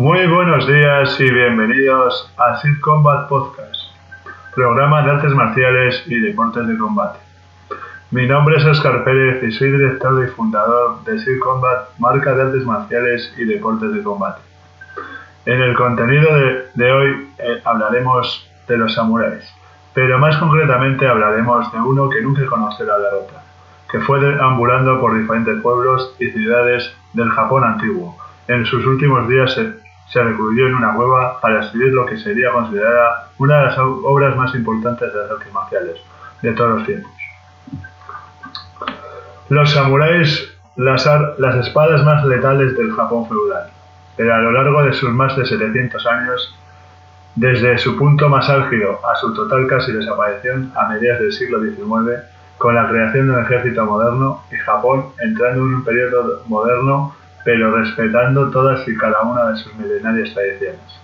Muy buenos días y bienvenidos a Sid Combat Podcast, programa de artes marciales y deportes de combate. Mi nombre es Oscar Pérez y soy director y fundador de Sid Combat, marca de artes marciales y deportes de combate. En el contenido de, hoy eh, hablaremos de los samuráis, pero más concretamente hablaremos de uno que nunca conoció la derrota, que fue deambulando por diferentes pueblos y ciudades del Japón antiguo. En sus últimos días se, recluyó en una cueva para escribir lo que sería considerada una de las obras más importantes de las artes marciales de todos los tiempos. Los samuráis, las, las espadas más letales del Japón feudal, pero a lo largo de sus más de 700 años, desde su punto más álgido a su total casi desaparición a mediados del siglo XIX, con la creación de un ejército moderno y Japón entrando en un periodo moderno pero respetando todas y cada una de sus milenarias tradiciones.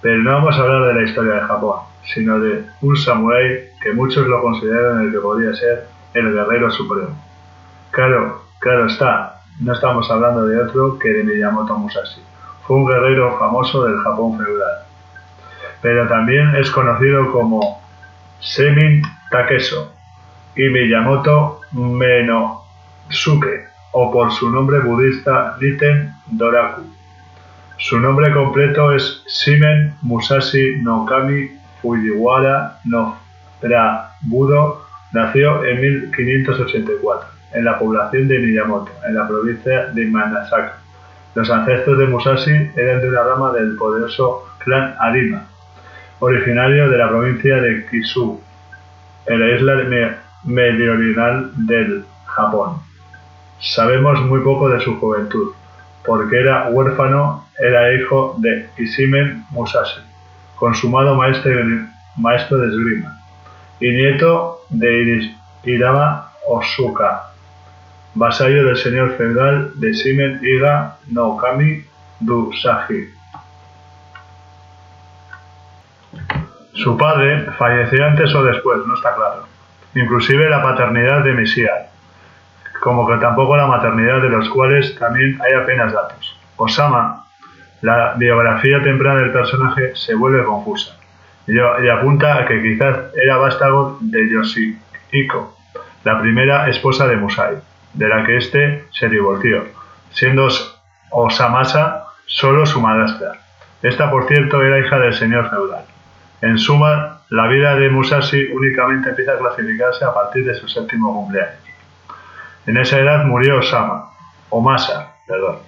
Pero no vamos a hablar de la historia de Japón, sino de un samurái que muchos lo consideran el que podría ser el guerrero supremo. Claro, claro está, no estamos hablando de otro que de Miyamoto Musashi. Fue un guerrero famoso del Japón feudal. Pero también es conocido como Semin Takeso y Miyamoto Menosuke, o por su nombre budista Niten Doraku. Su nombre completo es Shimen Musashi no Kami Fujiwara no Budo. Nació en 1584 en la población de Miyamoto, en la provincia de Manasaka. Los ancestros de Musashi eran de una rama del poderoso clan Arima, originario de la provincia de Kisu, en la isla meridional del Japón. Sabemos muy poco de su juventud, porque era huérfano, era hijo de Ishimen Musashi, consumado maestro, de esgrima, y nieto de Irama Osuka, vasallo del señor feudal de Shimen Iga no Kami Dusaji. Su padre falleció antes o después, no está claro. Inclusive la paternidad de Misial como que tampoco la maternidad de los cuales también hay apenas datos. Osama, la biografía temprana del personaje se vuelve confusa y apunta a que quizás era vástago de Yoshihiko, la primera esposa de Musai, de la que éste se divorció, siendo Osamasa solo su madrastra. Esta, por cierto, era hija del señor feudal. En suma, la vida de Musashi únicamente empieza a clasificarse a partir de su séptimo cumpleaños. En esa edad murió Osama, o Masa, perdón.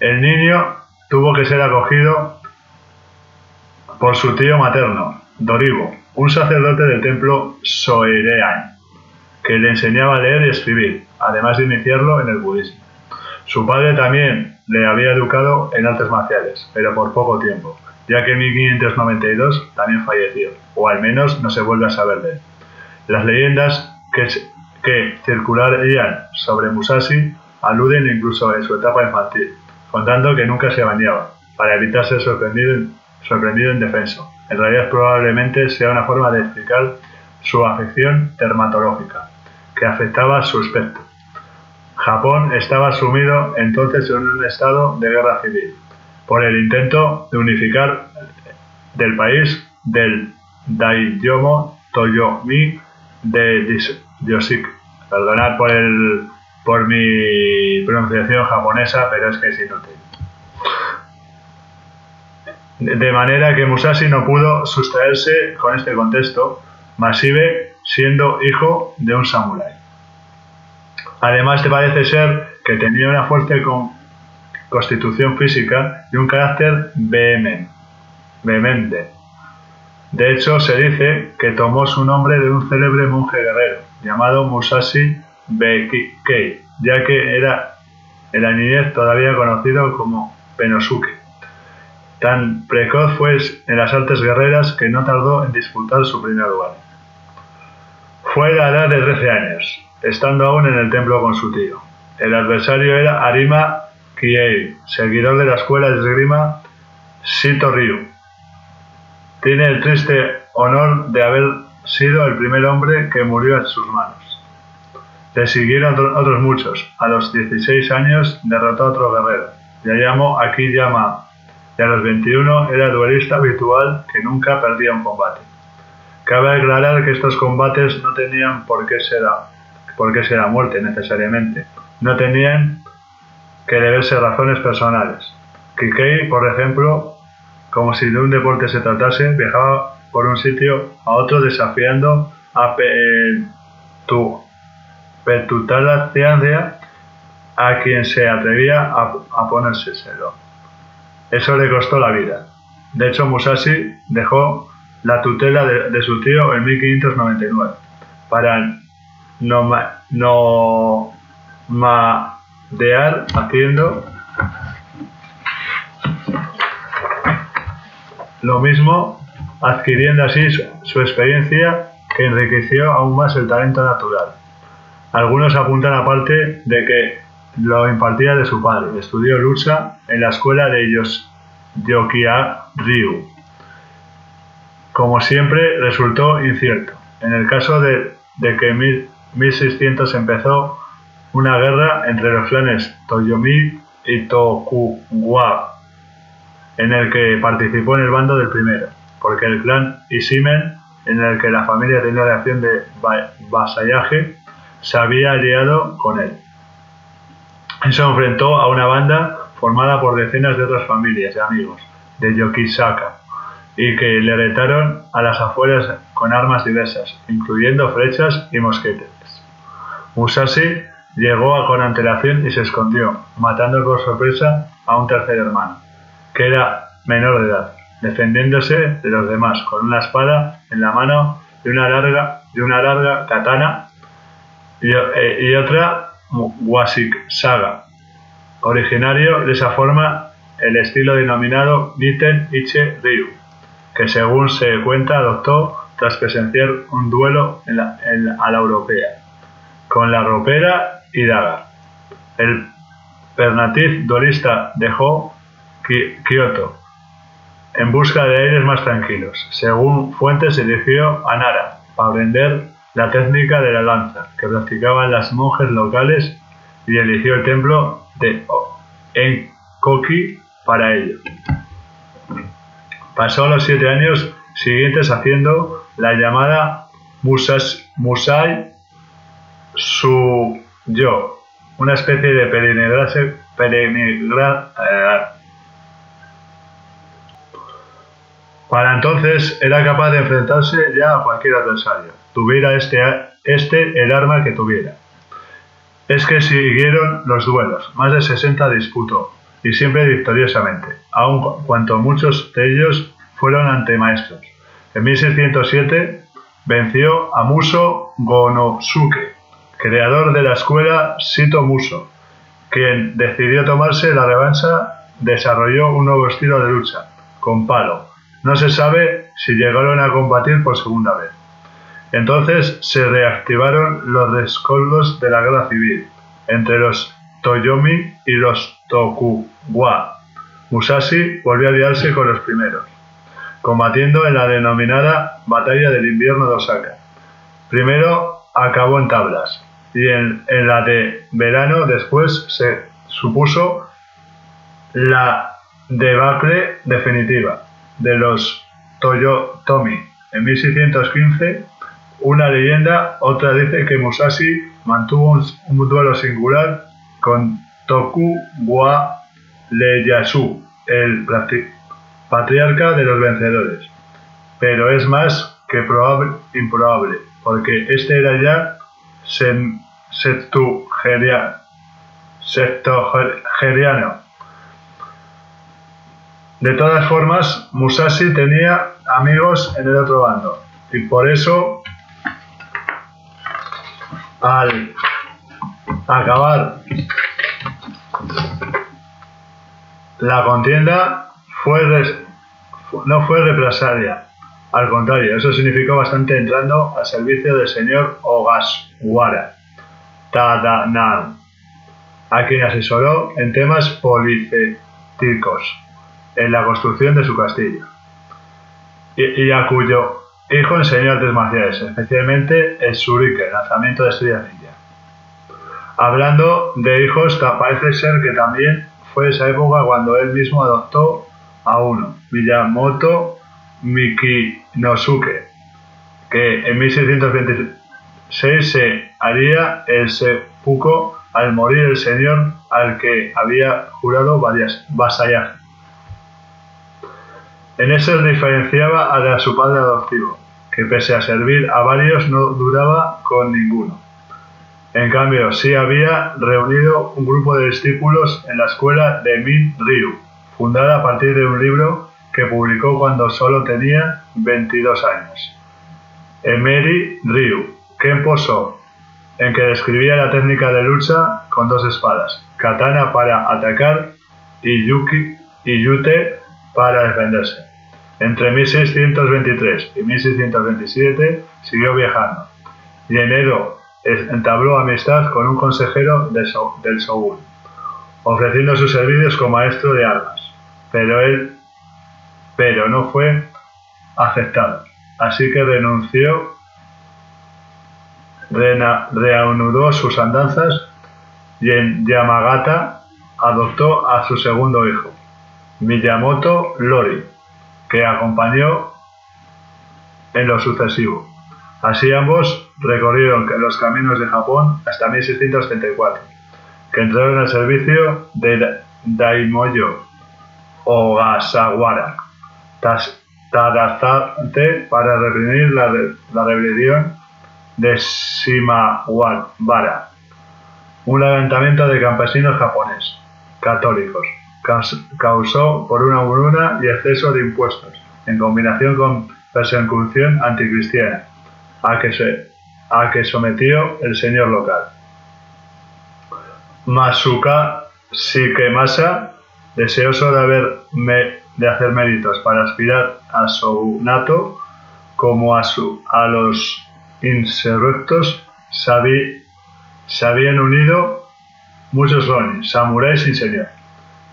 El niño tuvo que ser acogido por su tío materno, Doribo, un sacerdote del templo Soerean, que le enseñaba a leer y escribir, además de iniciarlo en el budismo. Su padre también le había educado en artes marciales, pero por poco tiempo, ya que en 1592 también falleció, o al menos no se vuelve a saber de él. Las leyendas que que circularían sobre Musashi aluden incluso en su etapa infantil, contando que nunca se bañaba, para evitar ser sorprendido, sorprendido indefenso. En realidad probablemente sea una forma de explicar su afección dermatológica, que afectaba su aspecto. Japón estaba sumido entonces en un estado de guerra civil, por el intento de unificar del país del Daiyomo Toyomi de Yoshik. Perdonad por, el, por mi pronunciación japonesa, pero es que es inútil. De manera que Musashi no pudo sustraerse con este contexto, Masive siendo hijo de un samurái. Además, te parece ser que tenía una fuerte constitución física y un carácter vehemente. De hecho, se dice que tomó su nombre de un célebre monje guerrero, llamado Musashi Beikei, ya que era en la niñez todavía conocido como Penosuke. Tan precoz fue en las artes guerreras que no tardó en disputar su primer lugar. Fue a la edad de 13 años, estando aún en el templo con su tío. El adversario era Arima Kiei, seguidor de la escuela de esgrima Shito Ryu. Tiene el triste honor de haber sido el primer hombre que murió en sus manos. Le siguieron otros muchos. A los 16 años derrotó a otro guerrero. Yayamo Akiyama y a los 21 era duelista habitual que nunca perdía un combate. Cabe aclarar que estos combates no tenían por qué ser, por qué ser a muerte necesariamente, no tenían que deberse razones personales. Kikei, por ejemplo, como si de un deporte se tratase, viajaba por un sitio a otro desafiando a tu la ciencia a quien se atrevía a, a ponérselo. Eso le costó la vida. De hecho, Musashi dejó la tutela de, su tío en 1599 para no, no madear haciendo lo mismo, adquiriendo así su experiencia que enriqueció aún más el talento natural. Algunos apuntan aparte de que lo impartía de su padre. Estudió lucha en la escuela de Yokia Ryu. Como siempre, resultó incierto. En el caso de, que en 1600 empezó una guerra entre los clanes Toyomi y Tokugawa, en el que participó en el bando del primero, porque el clan Isimen, en el que la familia tenía la acción de vasallaje, se había aliado con él se enfrentó a una banda formada por decenas de otras familias y amigos de Yokisaka y que le retaron a las afueras con armas diversas, incluyendo flechas y mosquetes. Musashi llegó con antelación y se escondió, matando por sorpresa a un tercer hermano, que era menor de edad, defendiéndose de los demás con una espada en la mano y una larga, de una larga katana y, eh, y otra Wasik Saga, originario de esa forma el estilo denominado Niten Iche Ryu, que según se cuenta adoptó tras presenciar un duelo en la, a la europea, con la ropera y daga. El Pernatiz duelista dejó Kyoto en busca de aires más tranquilos. Según fuentes, se dirigió a Nara para aprender la técnica de la lanza que practicaban las monjes locales y eligió el templo de Enkoki para ello. Pasó los siete años siguientes haciendo la llamada Musas, Musai Su-yo, una especie de peregrinaje, eh, para entonces era capaz de enfrentarse ya a cualquier adversario tuviera este, este el arma que tuviera. Es que siguieron los duelos, más de 60 disputó, y siempre victoriosamente, aun cuanto muchos de ellos fueron ante maestros. En 1607 venció a Muso Gonosuke, creador de la escuela Sito Muso, quien decidió tomarse la revancha, desarrolló un nuevo estilo de lucha, con palo. No se sabe si llegaron a combatir por segunda vez. Entonces se reactivaron los rescoldos de la guerra civil entre los Toyomi y los Tokugawa. Musashi volvió a aliarse con los primeros, combatiendo en la denominada Batalla del Invierno de Osaka. Primero acabó en tablas y en, la de verano después se supuso la debacle definitiva de los Toyotomi. En 1615 una leyenda, otra dice que Musashi mantuvo un, duelo singular con Tokugawa Ieyasu, el patriarca de los vencedores. Pero es más que probable, improbable, porque este era ya septuageriano. De todas formas, Musashi tenía amigos en el otro bando, y por eso al acabar la contienda no fue represalia, al contrario, eso significó bastante entrando al servicio del señor Ogaswara Tadanan, a quien asesoró en temas políticos en la construcción de su castillo, y a cuyo Hijo enseñó artes marciales, especialmente el shuriken, lanzamiento de estrellas ninja. Hablando de hijos, parece ser que también fue esa época cuando él mismo adoptó a uno, Miyamoto Mikinosuke, que en 1626 se haría el seppuku al morir el señor al que había jurado vasallaje. En eso diferenciaba a de su padre adoptivo, que pese a servir a varios no duraba con ninguno. En cambio, sí había reunido un grupo de discípulos en la escuela de Min Ryu, fundada a partir de un libro que publicó cuando solo tenía 22 años. Emery Ryu, Kenpo So, en que describía la técnica de lucha con dos espadas, katana para atacar y, yuki, y yute para defenderse. Entre 1623 y 1627 siguió viajando. Y en Edo entabló amistad con un consejero del Shogun, ofreciendo sus servicios como maestro de armas, pero él pero no fue aceptado, así que renunció, reanudó sus andanzas y en Yamagata adoptó a su segundo hijo, Miyamoto Lori, que acompañó en lo sucesivo. Así ambos recorrieron los caminos de Japón hasta 1634, que entraron al servicio de Daimoyo Ogasawara, Tadazate para reprimir la, la rebelión de Shimawabara, un levantamiento de campesinos japoneses católicos causó por una hambruna y exceso de impuestos, en combinación con persecución anticristiana, a que, se, a que sometió el señor local. Masuka Shikemasa, deseoso de hacer méritos para aspirar a su nato, como a, su, a los insurrectos, se, habían unido muchos ronin, samuráis sin señor.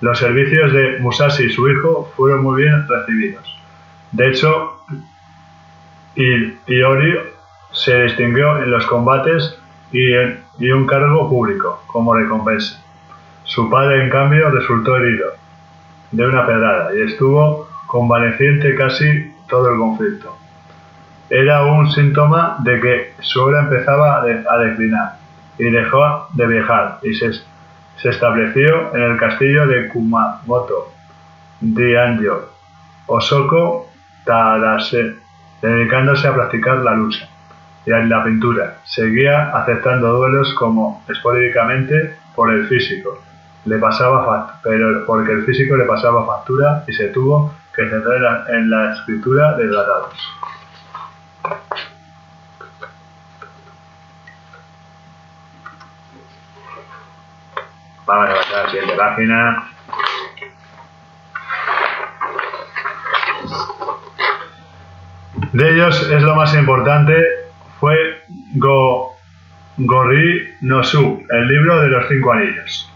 Los servicios de Musashi y su hijo fueron muy bien recibidos. De hecho, Iori se distinguió en los combates y, en, un cargo público como recompensa. Su padre, en cambio, resultó herido de una pedrada y estuvo convaleciente casi todo el conflicto. Era un síntoma de que su obra empezaba a declinar y dejó de viajar y se se estableció en el castillo de Kumamoto, Dianjo, Osoko Tadase, dedicándose a practicar la lucha y a la pintura. Seguía aceptando duelos como esporádicamente por el físico. Le pasaba pero porque el físico le pasaba factura y se tuvo que centrar en la escritura de tratados. Vamos a pasar la siguiente página. De ellos es lo más importante, fue Go, Gori no Su, el libro de los cinco anillos.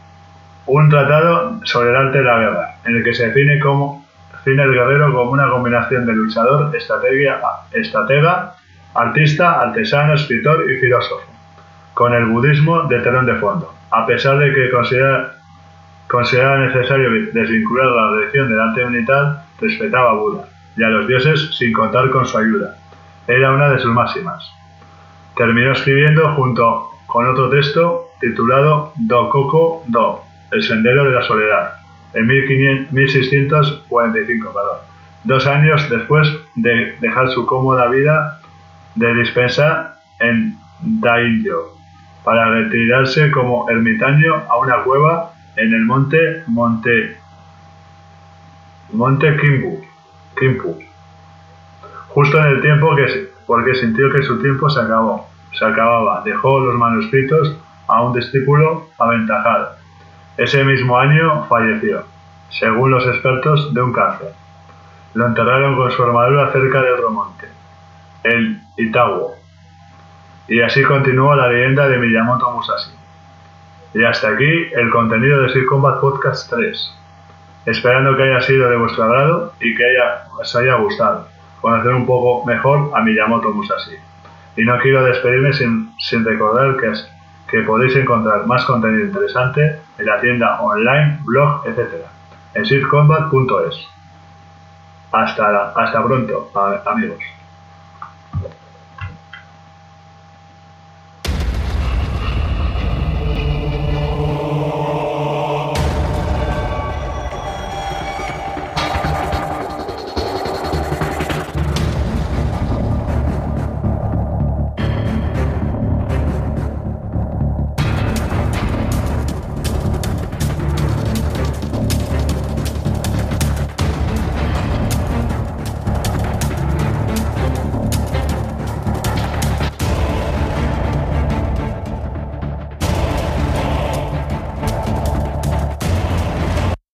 Un tratado sobre el arte de la guerra, en el que se define como define el guerrero como una combinación de luchador, estratega, artista, artesano, escritor y filósofo, con el budismo de telón de fondo a pesar de que considera, consideraba necesario desvincular la religión del arte unital, respetaba a Buda y a los dioses sin contar con su ayuda. Era una de sus máximas. Terminó escribiendo junto con otro texto titulado Do Coco Do, El Sendero de la Soledad, en 1645, dos años después de dejar su cómoda vida de dispensa en Dainjo para retirarse como ermitaño a una cueva en el monte Monte, monte Kimbu, Kimpu, justo en el tiempo que porque sintió que su tiempo se acabó, se acababa, dejó los manuscritos a un discípulo aventajado. Ese mismo año falleció, según los expertos, de un cáncer. Lo enterraron con su armadura cerca del Romonte, el Itawo, y así continúa la leyenda de Miyamoto Musashi. Y hasta aquí el contenido de Sir Combat Podcast 3. Esperando que haya sido de vuestro agrado y que haya, os haya gustado conocer un poco mejor a Miyamoto Musashi. Y no quiero despedirme sin, sin recordar que, que podéis encontrar más contenido interesante en la tienda online, blog, etc. en sircombat.es. Hasta, hasta pronto, amigos.